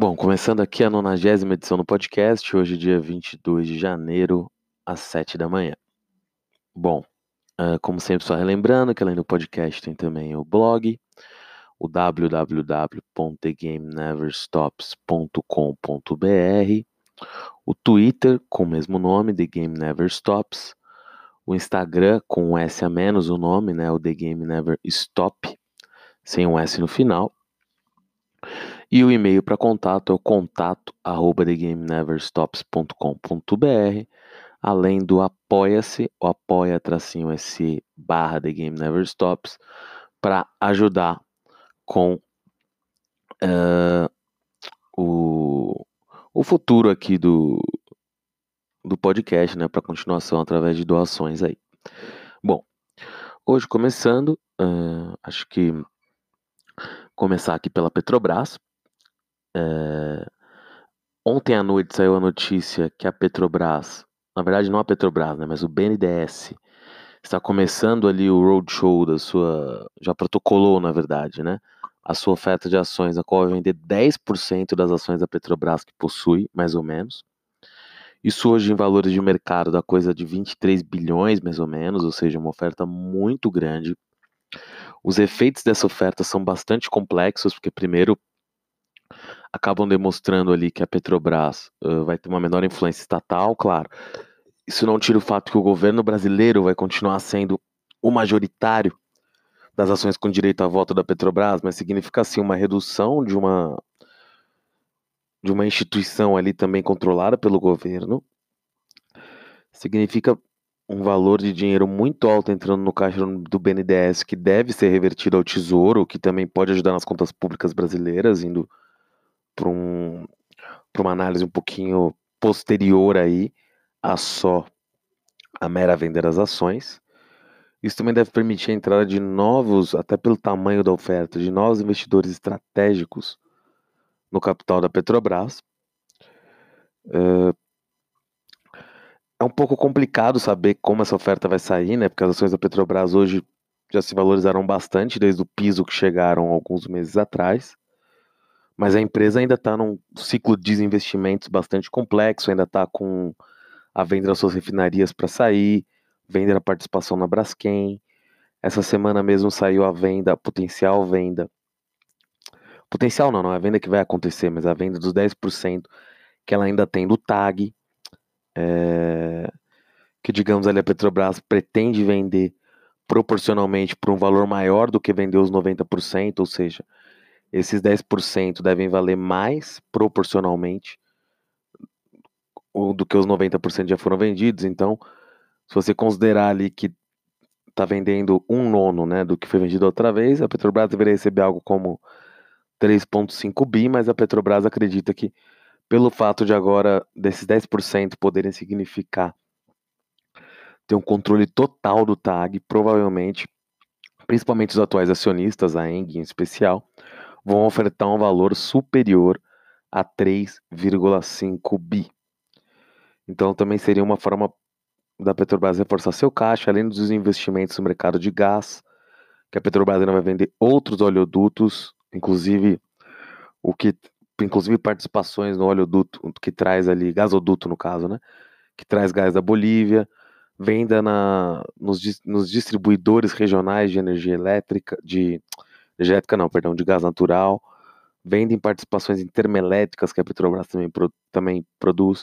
Bom, começando aqui a 90 edição do podcast, hoje dia 22 de janeiro, às 7 da manhã. Bom, uh, como sempre, só relembrando que além do podcast tem também o blog, o www.thegameneverstops.com.br, o Twitter com o mesmo nome, The Game Never Stops, o Instagram com um S a menos o nome, né, o The Game Never Stop, sem um S no final, e o e-mail para contato é o contato arroba thegameneverstops.com.br, além do apoia-se, o apoia-se barra The Game Never Stops, para ajudar com uh, o, o futuro aqui do, do podcast, né, para continuação através de doações aí. Bom, hoje começando, uh, acho que começar aqui pela Petrobras. É... Ontem à noite saiu a notícia que a Petrobras, na verdade não a Petrobras, né, mas o BNDES está começando ali o roadshow da sua, já protocolou na verdade, né, a sua oferta de ações, a qual vai vender 10% das ações da Petrobras que possui, mais ou menos. Isso hoje em valores de mercado da coisa de 23 bilhões, mais ou menos, ou seja, uma oferta muito grande. Os efeitos dessa oferta são bastante complexos, porque primeiro acabam demonstrando ali que a Petrobras uh, vai ter uma menor influência estatal, claro. Isso não tira o fato que o governo brasileiro vai continuar sendo o majoritário das ações com direito a voto da Petrobras, mas significa sim uma redução de uma de uma instituição ali também controlada pelo governo. Significa um valor de dinheiro muito alto entrando no caixa do BNDES que deve ser revertido ao Tesouro, que também pode ajudar nas contas públicas brasileiras, indo para um, uma análise um pouquinho posterior aí a só a mera venda das ações. Isso também deve permitir a entrada de novos, até pelo tamanho da oferta, de novos investidores estratégicos no capital da Petrobras. É um pouco complicado saber como essa oferta vai sair, né? Porque as ações da Petrobras hoje já se valorizaram bastante desde o piso que chegaram alguns meses atrás mas a empresa ainda está num ciclo de desinvestimentos bastante complexo, ainda está com a venda das suas refinarias para sair, venda a participação na Braskem. Essa semana mesmo saiu a venda, a potencial venda. Potencial não, não é a venda que vai acontecer, mas a venda dos 10% que ela ainda tem do TAG. É, que, digamos, ali a Petrobras pretende vender proporcionalmente por um valor maior do que vendeu os 90%, ou seja, esses 10% devem valer mais proporcionalmente do que os 90% já foram vendidos. Então, se você considerar ali que está vendendo um nono né, do que foi vendido outra vez, a Petrobras deveria receber algo como 3,5 bi, mas a Petrobras acredita que, pelo fato de agora desses 10% poderem significar ter um controle total do TAG, provavelmente, principalmente os atuais acionistas, a ENG em especial, vão ofertar um valor superior a 3,5 bi. Então também seria uma forma da Petrobras reforçar seu caixa, além dos investimentos no mercado de gás, que a Petrobras ainda vai vender outros oleodutos, inclusive o que inclusive participações no oleoduto que traz ali gasoduto no caso, né, que traz gás da Bolívia, venda na, nos, nos distribuidores regionais de energia elétrica, de energética não, perdão, de gás natural, participações em termoelétricas que a Petrobras também, também produz,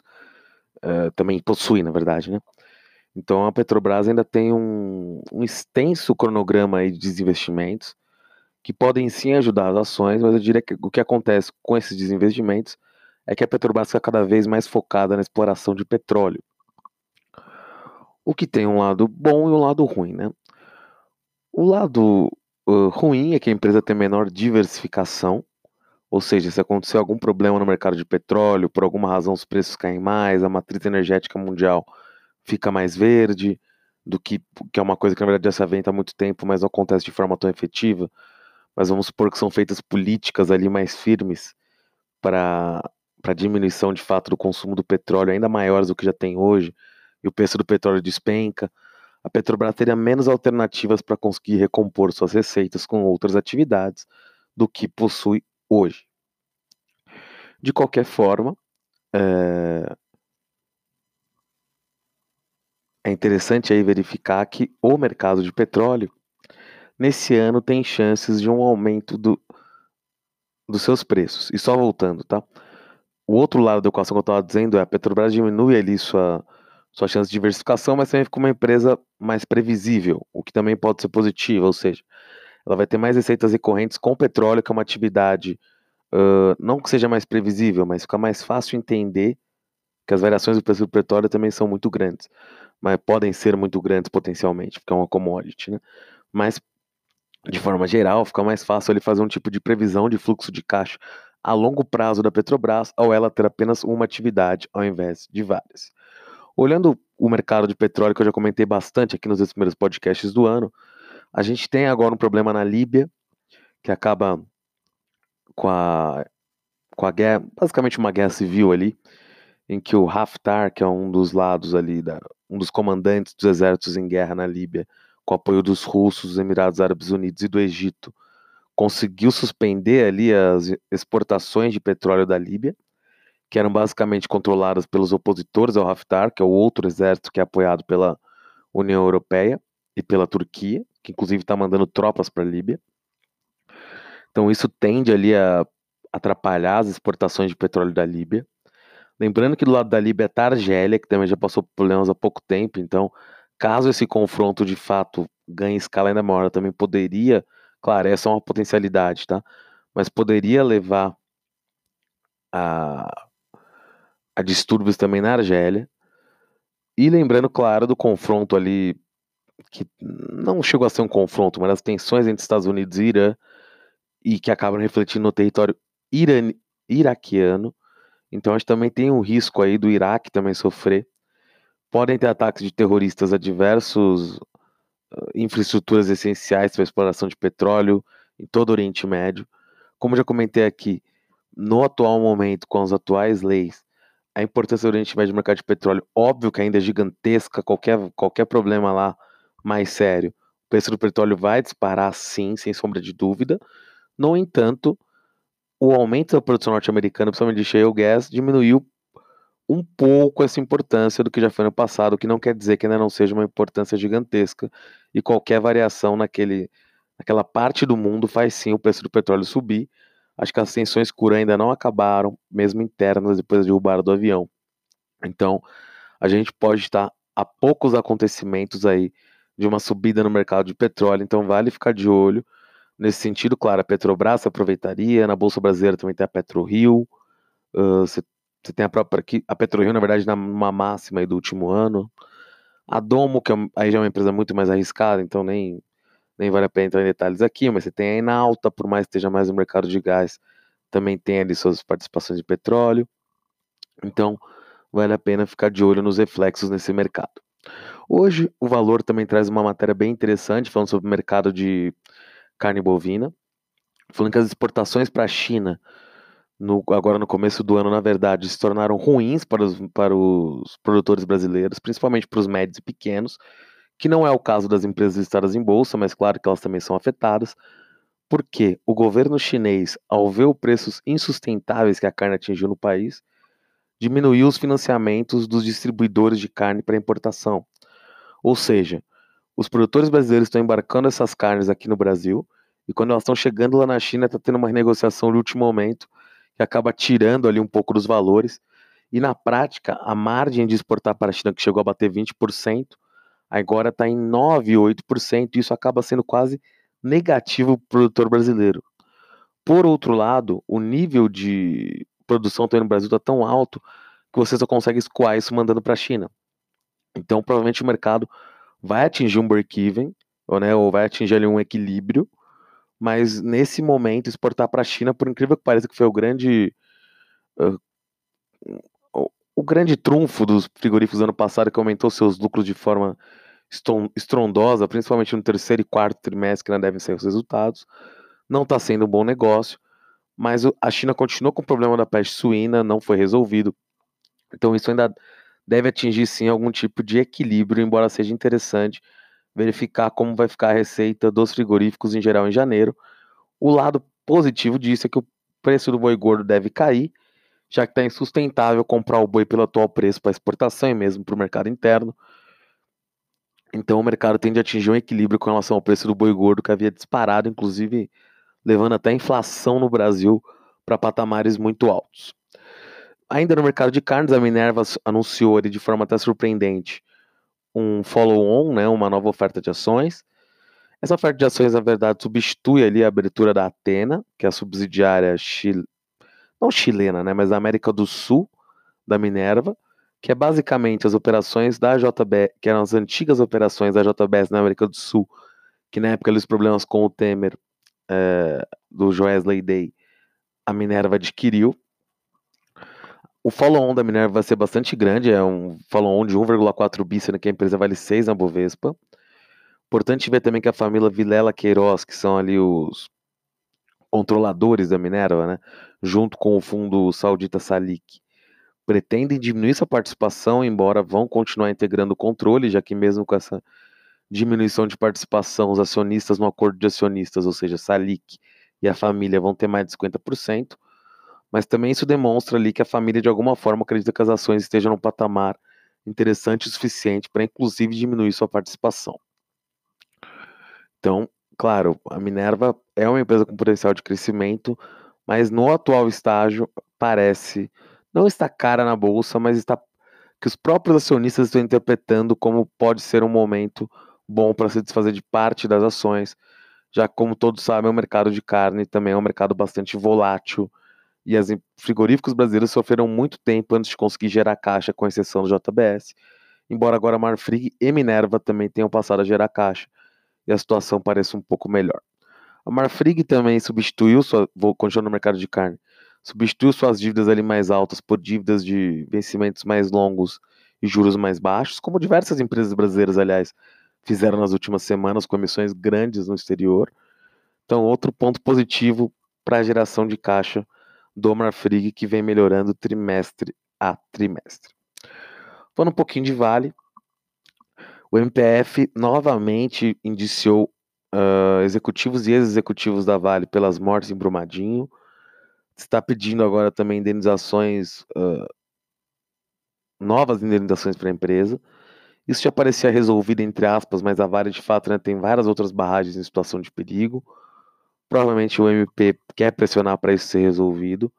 uh, também possui, na verdade, né? Então a Petrobras ainda tem um, um extenso cronograma de desinvestimentos que podem sim ajudar as ações, mas eu diria que o que acontece com esses desinvestimentos é que a Petrobras fica cada vez mais focada na exploração de petróleo. O que tem um lado bom e um lado ruim, né? O lado uh, ruim é que a empresa tem menor diversificação, ou seja, se acontecer algum problema no mercado de petróleo, por alguma razão os preços caem mais, a matriz energética mundial fica mais verde, do que, que é uma coisa que na verdade já se aventa há muito tempo, mas não acontece de forma tão efetiva. Mas vamos supor que são feitas políticas ali mais firmes para diminuição de fato do consumo do petróleo ainda maiores do que já tem hoje, e o preço do petróleo despenca, a Petrobras teria menos alternativas para conseguir recompor suas receitas com outras atividades do que possui hoje. De qualquer forma, é... é interessante aí verificar que o mercado de petróleo nesse ano tem chances de um aumento do, dos seus preços. E só voltando, tá? O outro lado da equação que eu estava dizendo é a Petrobras diminui ali sua, sua chance de diversificação, mas também fica uma empresa mais previsível, o que também pode ser positivo, ou seja, ela vai ter mais receitas recorrentes com petróleo, que é uma atividade, uh, não que seja mais previsível, mas fica mais fácil entender que as variações do preço do petróleo também são muito grandes, mas podem ser muito grandes potencialmente, porque é uma commodity, né? Mas, de forma geral, fica mais fácil ele fazer um tipo de previsão de fluxo de caixa a longo prazo da Petrobras, ao ela ter apenas uma atividade ao invés de várias. Olhando o mercado de petróleo, que eu já comentei bastante aqui nos primeiros podcasts do ano, a gente tem agora um problema na Líbia, que acaba com a, com a guerra, basicamente uma guerra civil ali, em que o Haftar, que é um dos lados ali, da, um dos comandantes dos exércitos em guerra na Líbia, com apoio dos russos, dos Emirados Árabes Unidos e do Egito, conseguiu suspender ali as exportações de petróleo da Líbia que eram basicamente controladas pelos opositores ao Haftar, que é o outro exército que é apoiado pela União Europeia e pela Turquia, que inclusive está mandando tropas para a Líbia. Então isso tende ali a atrapalhar as exportações de petróleo da Líbia. Lembrando que do lado da Líbia está a Argélia, que também já passou por problemas há pouco tempo, então caso esse confronto de fato ganhe escala ainda maior, também poderia, claro, essa é uma potencialidade, tá? Mas poderia levar a a distúrbios também na Argélia. E lembrando, claro, do confronto ali, que não chegou a ser um confronto, mas as tensões entre Estados Unidos e Irã, e que acabam refletindo no território iran iraquiano. Então a gente também tem um risco aí do Iraque também sofrer. Podem ter ataques de terroristas a diversos uh, infraestruturas essenciais para a exploração de petróleo em todo o Oriente Médio. Como já comentei aqui, no atual momento, com as atuais leis, a importância do Oriente Médio no mercado de petróleo, óbvio que ainda é gigantesca, qualquer, qualquer problema lá mais sério, o preço do petróleo vai disparar sim, sem sombra de dúvida. No entanto, o aumento da produção norte-americana, principalmente de shale gas, diminuiu um pouco essa importância do que já foi no passado, o que não quer dizer que ainda não seja uma importância gigantesca e qualquer variação naquele, naquela parte do mundo faz sim o preço do petróleo subir, Acho que as tensões curas ainda não acabaram, mesmo internas, depois da derrubada do avião. Então, a gente pode estar a poucos acontecimentos aí de uma subida no mercado de petróleo, então vale ficar de olho. Nesse sentido, claro, a Petrobras aproveitaria, na Bolsa Brasileira também tem a PetroRio, você uh, tem a própria aqui, a PetroRio, na verdade, numa máxima do último ano. A Domo, que é, aí já é uma empresa muito mais arriscada, então nem nem vale a pena entrar em detalhes aqui, mas você tem a Enalta, por mais que esteja mais no mercado de gás, também tem ali suas participações de petróleo. Então, vale a pena ficar de olho nos reflexos nesse mercado. Hoje, o valor também traz uma matéria bem interessante, falando sobre o mercado de carne bovina, falando que as exportações para a China, no, agora no começo do ano, na verdade, se tornaram ruins para os, para os produtores brasileiros, principalmente para os médios e pequenos, que não é o caso das empresas listadas em bolsa, mas claro que elas também são afetadas, porque o governo chinês, ao ver os preços insustentáveis que a carne atingiu no país, diminuiu os financiamentos dos distribuidores de carne para importação. Ou seja, os produtores brasileiros estão embarcando essas carnes aqui no Brasil, e quando elas estão chegando lá na China, está tendo uma renegociação de último momento, que acaba tirando ali um pouco dos valores, e na prática, a margem de exportar para a China, que chegou a bater 20%, agora está em 9,8%, e isso acaba sendo quase negativo para o produtor brasileiro. Por outro lado, o nível de produção também no Brasil está tão alto que você só consegue escoar isso mandando para a China. Então, provavelmente o mercado vai atingir um break-even, ou, né, ou vai atingir ali um equilíbrio, mas nesse momento exportar para a China, por incrível que pareça, que foi o grande uh, o grande trunfo dos frigoríficos ano passado, que aumentou seus lucros de forma estrondosa, principalmente no terceiro e quarto trimestre, que não devem ser os resultados, não está sendo um bom negócio, mas a China continua com o problema da peste suína, não foi resolvido. Então isso ainda deve atingir sim algum tipo de equilíbrio, embora seja interessante verificar como vai ficar a receita dos frigoríficos em geral em janeiro. O lado positivo disso é que o preço do boi gordo deve cair já que está insustentável comprar o boi pelo atual preço para exportação e mesmo para o mercado interno. Então o mercado tende a atingir um equilíbrio com relação ao preço do boi gordo, que havia disparado, inclusive levando até a inflação no Brasil para patamares muito altos. Ainda no mercado de carnes, a Minerva anunciou de forma até surpreendente um follow-on, né, uma nova oferta de ações. Essa oferta de ações, na verdade, substitui ali a abertura da Atena, que é a subsidiária chile... não chilena, né, mas da América do Sul da Minerva, que é basicamente as operações da JB, que eram as antigas operações da JBS na América do Sul, que na época os problemas com o Temer é, do Joesley Day, a Minerva adquiriu. O follow-on da Minerva vai ser bastante grande, é um follow-on de 1,4 bi, sendo que a empresa vale 6 na Bovespa. Importante ver também que a família Vilela Queiroz, que são ali os controladores da Minerva, né, junto com o fundo saudita Salik, pretendem diminuir sua participação, embora vão continuar integrando o controle, já que mesmo com essa diminuição de participação, os acionistas no acordo de acionistas, ou seja, Salik e a família vão ter mais de 50%, mas também isso demonstra ali que a família de alguma forma acredita que as ações estejam num patamar interessante o suficiente para inclusive diminuir sua participação. Então, claro, a Minerva é uma empresa com potencial de crescimento, mas no atual estágio parece não está cara na bolsa, mas está que os próprios acionistas estão interpretando como pode ser um momento bom para se desfazer de parte das ações, já como todos sabem, o mercado de carne também é um mercado bastante volátil e as frigoríficos brasileiros sofreram muito tempo antes de conseguir gerar caixa, com exceção do JBS, embora agora Marfrig e Minerva também tenham passado a gerar caixa e a situação pareça um pouco melhor. A Marfrig também substituiu sua, vou continuar no mercado de carne, substituiu suas dívidas ali mais altas por dívidas de vencimentos mais longos e juros mais baixos, como diversas empresas brasileiras, aliás, fizeram nas últimas semanas com emissões grandes no exterior. Então, outro ponto positivo para a geração de caixa do Marfrig, que vem melhorando trimestre a trimestre. Falando um pouquinho de Vale, o MPF novamente indiciou uh, executivos e ex-executivos da Vale pelas mortes em Brumadinho. Está pedindo agora também indenizações, uh, novas indenizações para a empresa. Isso já parecia resolvido, entre aspas, mas a Vale de fato né, tem várias outras barragens em situação de perigo. Provavelmente o MP quer pressionar para isso ser resolvido.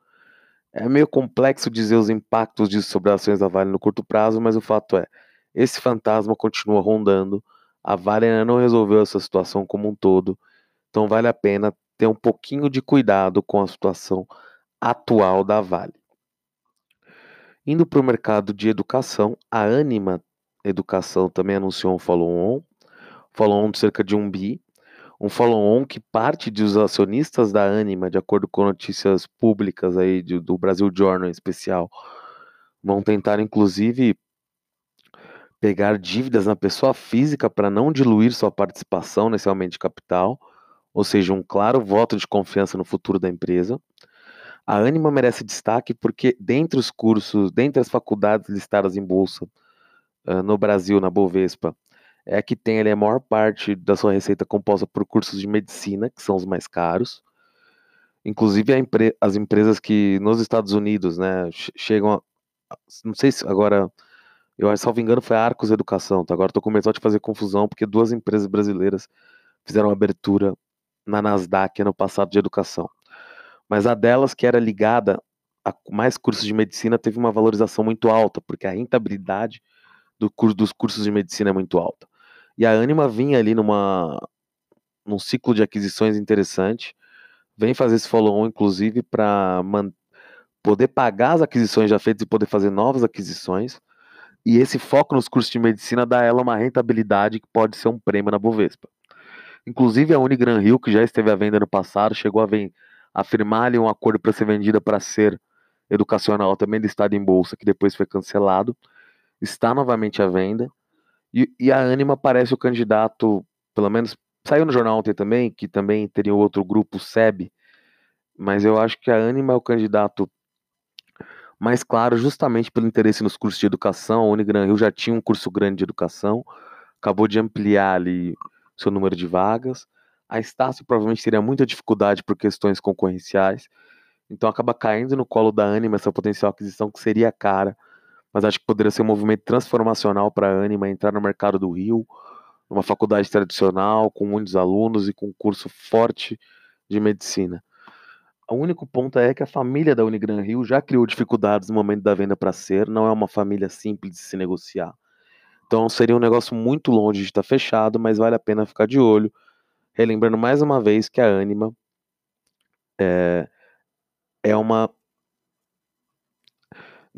É meio complexo dizer os impactos disso sobre ações da Vale no curto prazo, mas o fato é, esse fantasma continua rondando. A Vale não resolveu essa situação como um todo, então vale a pena ter um pouquinho de cuidado com a situação atual da Vale. Indo para o mercado de educação, a Anima Educação também anunciou um follow-on, follow-on de cerca de um bi, um follow-on que parte dos acionistas da Anima, de acordo com notícias públicas aí do Brasil Journal em especial, vão tentar inclusive pegar dívidas na pessoa física para não diluir sua participação nesse aumento de capital, ou seja, um claro voto de confiança no futuro da empresa. A Anima merece destaque porque, dentre os cursos, dentre as faculdades listadas em bolsa, uh, no Brasil, na Bovespa, é a que tem ali, a maior parte da sua receita composta por cursos de medicina, que são os mais caros. Inclusive as empresas que nos Estados Unidos, né, chegam a, não sei se agora, eu salvo engano foi a Arcos Educação, tá? agora estou começando a fazer confusão porque duas empresas brasileiras fizeram abertura na Nasdaq ano passado de educação. Mas a delas que era ligada a mais cursos de medicina teve uma valorização muito alta, porque a rentabilidade do curso, dos cursos de medicina é muito alta. E a Anima vinha ali numa num ciclo de aquisições interessante, vem fazer esse follow-on, inclusive, para poder pagar as aquisições já feitas e poder fazer novas aquisições. E esse foco nos cursos de medicina dá a ela uma rentabilidade que pode ser um prêmio na Bovespa. Inclusive a Unigran Rio, que já esteve à venda no passado, chegou a, a firmar ali um acordo para ser vendida para ser educacional, também listado em bolsa, que depois foi cancelado está novamente à venda. E, e, a Anima parece o candidato, pelo menos saiu no jornal ontem também, que também teria outro grupo, SEB, mas eu acho que a Anima é o candidato mais claro, justamente pelo interesse nos cursos de educação. A Unigran Rio já tinha um curso grande de educação, acabou de ampliar ali seu número de vagas. A Estácio provavelmente teria muita dificuldade por questões concorrenciais. Então acaba caindo no colo da Anima essa potencial aquisição que seria cara, mas acho que poderia ser um movimento transformacional para a Anima entrar no mercado do Rio, numa faculdade tradicional, com muitos alunos e com um curso forte de medicina. O único ponto é que a família da Unigran Rio já criou dificuldades no momento da venda para ser, não é uma família simples de se negociar. Então seria um negócio muito longe de estar fechado, mas vale a pena ficar de olho. Relembrando mais uma vez que a Anima é, é uma.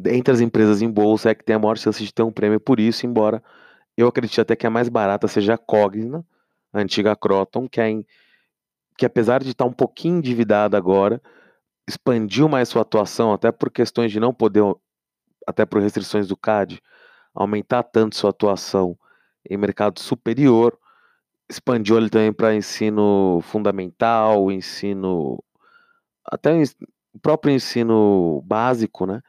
Entre as empresas em bolsa, é que tem a maior chance de ter um prêmio por isso, embora eu acredite até que a mais barata seja a Cogna, a antiga Croton, que, é em, que apesar de estar um pouquinho endividada agora, expandiu mais sua atuação, até por questões de não poder, até por restrições do CAD, aumentar tanto sua atuação em mercado superior, expandiu ele também para ensino fundamental, ensino até o próprio ensino básico, né?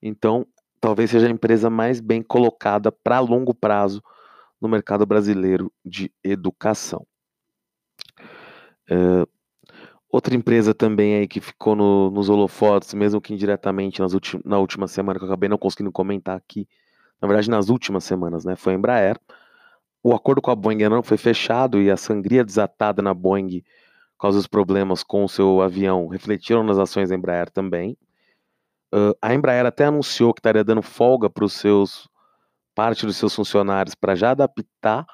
Então, talvez seja a empresa mais bem colocada para longo prazo no mercado brasileiro de educação. É, outra empresa também aí que ficou no, nos holofotes, mesmo que indiretamente nas na última semana, que eu acabei não conseguindo comentar aqui, na verdade nas últimas semanas, né, foi a Embraer. O acordo com a Boeing não foi fechado e a sangria desatada na Boeing por causa dos problemas com o seu avião refletiram nas ações da Embraer também. Uh, a Embraer até anunciou que estaria dando folga para os seus parte dos seus funcionários para já adaptar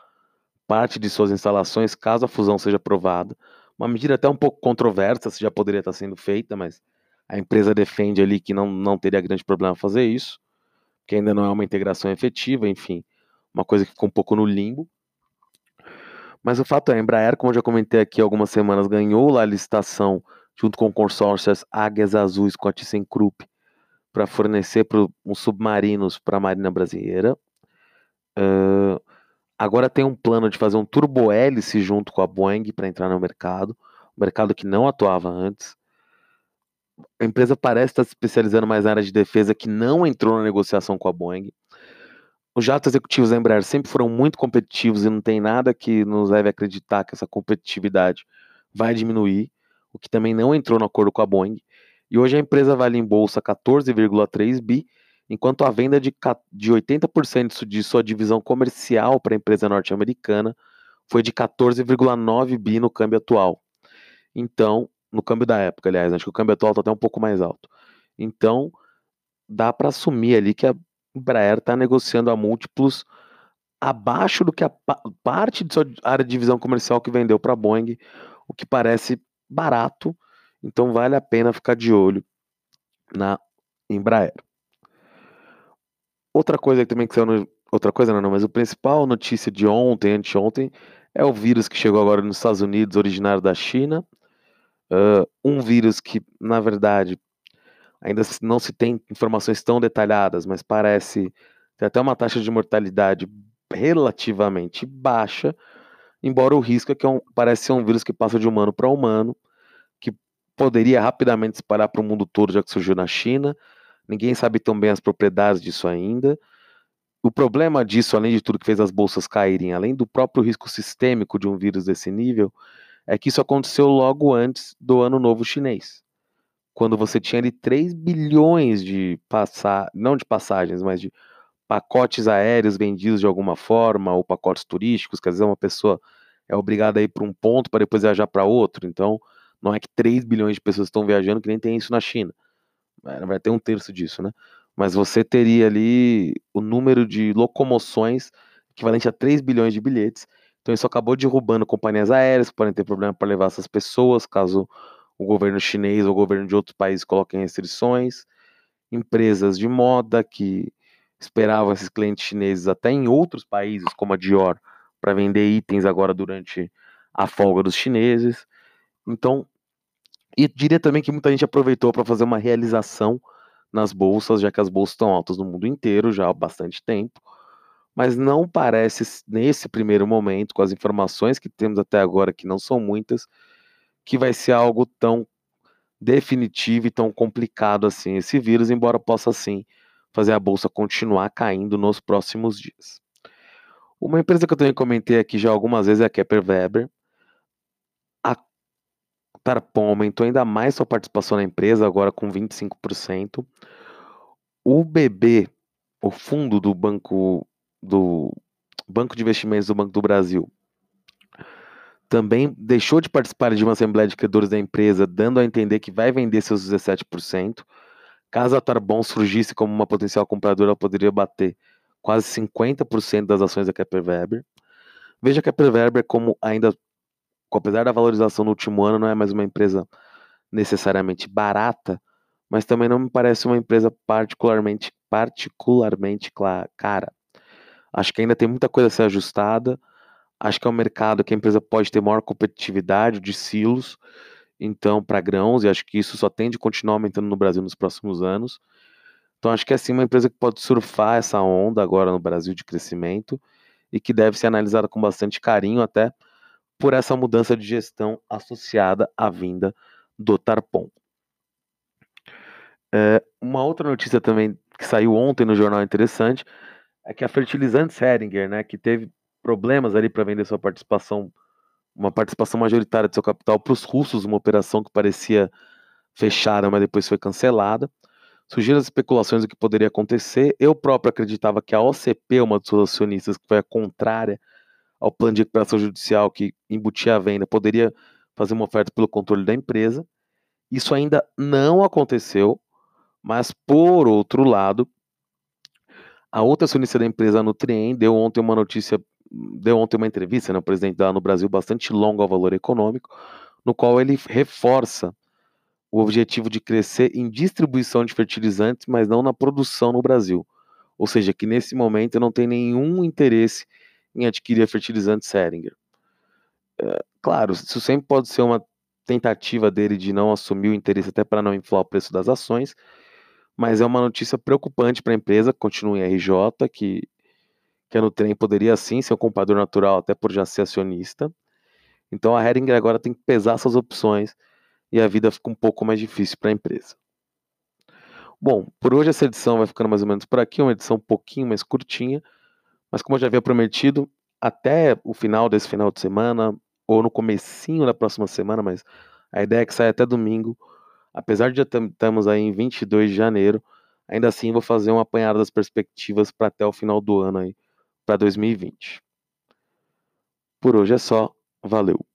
parte de suas instalações caso a fusão seja aprovada. Uma medida até um pouco controversa, se já poderia estar sendo feita, mas a empresa defende ali que não, não teria grande problema fazer isso, que ainda não é uma integração efetiva, enfim, uma coisa que ficou um pouco no limbo. Mas o fato é, a Embraer, como eu já comentei aqui algumas semanas, ganhou lá a licitação junto com o consórcio Águias Azuis com a ThyssenKrupp para fornecer pro, uns submarinos para a Marinha Brasileira. Uh, agora tem um plano de fazer um turbohélice junto com a Boeing para entrar no mercado, um mercado que não atuava antes. A empresa parece estar se especializando mais na área de defesa, que não entrou na negociação com a Boeing. Os jatos executivos da Embraer sempre foram muito competitivos e não tem nada que nos leve a acreditar que essa competitividade vai diminuir, o que também não entrou no acordo com a Boeing. E hoje a empresa vale em bolsa 14,3 bi, enquanto a venda de, de 80% de sua divisão comercial para a empresa norte-americana foi de 14,9 bi no câmbio atual. Então, no câmbio da época, aliás, acho que o câmbio atual está até um pouco mais alto. Então, dá para assumir ali que a Embraer está negociando a múltiplos abaixo do que a parte de sua área de divisão comercial que vendeu para a Boeing, o que parece barato, então vale a pena ficar de olho na Embraer. Outra coisa que também que saiu no, outra coisa não, mas o principal notícia de ontem, anteontem, é o vírus que chegou agora nos Estados Unidos, originário da China. Uh, um vírus que, na verdade, Ainda não se tem informações tão detalhadas, mas parece ter até uma taxa de mortalidade relativamente baixa, embora o risco é que é um, parece ser um vírus que passa de humano para humano, que poderia rapidamente espalhar para o mundo todo, já que surgiu na China. Ninguém sabe tão bem as propriedades disso ainda. O problema disso, além de tudo que fez as bolsas caírem, além do próprio risco sistêmico de um vírus desse nível, é que isso aconteceu logo antes do Ano Novo Chinês quando você tinha ali 3 bilhões de passar, não de passagens, mas de pacotes aéreos vendidos de alguma forma, ou pacotes turísticos, quer dizer, uma pessoa é obrigada a ir para um ponto para depois viajar para outro. Então, não é que 3 bilhões de pessoas estão viajando, que nem tem isso na China. É, vai ter um terço disso, né? Mas você teria ali o número de locomoções equivalente a 3 bilhões de bilhetes. Então, isso acabou derrubando companhias aéreas podem ter problema para levar essas pessoas, caso o governo chinês ou o governo de outros países coloquem restrições, empresas de moda que esperavam esses clientes chineses até em outros países, como a Dior, para vender itens agora durante a folga dos chineses. Então, e diria também que muita gente aproveitou para fazer uma realização nas bolsas, já que as bolsas estão altas no mundo inteiro já há bastante tempo. Mas não parece, nesse primeiro momento, com as informações que temos até agora, que não são muitas, que vai ser algo tão definitivo e tão complicado assim esse vírus, embora possa sim fazer a bolsa continuar caindo nos próximos dias. Uma empresa que eu também comentei aqui já algumas vezes é a Kepler Weber. Tarpon aumentou ainda mais sua participação na empresa, agora com 25%. O BB, o fundo do Banco do Banco de Investimentos do Banco do Brasil, também deixou de participar de uma assembleia de credores da empresa, dando a entender que vai vender seus 17%. Caso a Tarbon surgisse como uma potencial compradora, ela poderia bater quase 50% das ações da Kepler Weber. Veja a Kepler Weber como ainda apesar da valorização no último ano, não é mais uma empresa necessariamente barata, mas também não me parece uma empresa particularmente, particularmente cara. Acho que ainda tem muita coisa a ser ajustada. Acho que é um mercado que a empresa pode ter maior competitividade de silos, então, para grãos, e acho que isso só tende a continuar aumentando no Brasil nos próximos anos. Então, acho que é sim uma empresa que pode surfar essa onda agora no Brasil de crescimento e que deve ser analisada com bastante carinho, até por essa mudança de gestão associada à vinda do Tarpon. É, uma outra notícia também que saiu ontem no jornal interessante é que a Fertilizantes Heringer, né, que teve problemas ali para vender sua participação, uma participação majoritária de seu capital para os russos, uma operação que parecia fechada, mas depois foi cancelada. Surgiram as especulações do que poderia acontecer. Eu próprio acreditava que a OCP, uma dos seus acionistas, que foi a contrária ao plano de recuperação judicial que embutia a venda, poderia fazer uma oferta pelo controle da empresa. Isso ainda não aconteceu, mas por outro lado, a outra acionista da empresa, a Nutrien, deu ontem uma notícia, deu ontem uma entrevista, né, o presidente da no Brasil, bastante longa ao valor econômico, no qual ele reforça o objetivo de crescer em distribuição de fertilizantes, mas não na produção no Brasil. Ou seja, que nesse momento não tem nenhum interesse em adquirir fertilizante Seringer. É, claro, isso sempre pode ser uma tentativa dele de não assumir o interesse até para não inflar o preço das ações, mas é uma notícia preocupante para a empresa, continua em RJ, que, que a Nutrem poderia sim ser um comprador natural até por já ser acionista. Então a Heringer agora tem que pesar suas opções e a vida fica um pouco mais difícil para a empresa. Bom, por hoje essa edição vai ficando mais ou menos por aqui, uma edição um pouquinho mais curtinha, mas como eu já havia prometido, até o final desse final de semana, ou no comecinho da próxima semana, mas a ideia é que saia até domingo, apesar de já estamos aí em 22 de janeiro, ainda assim vou fazer um apanhado das perspectivas para até o final do ano aí, para 2020. Por hoje é só, valeu!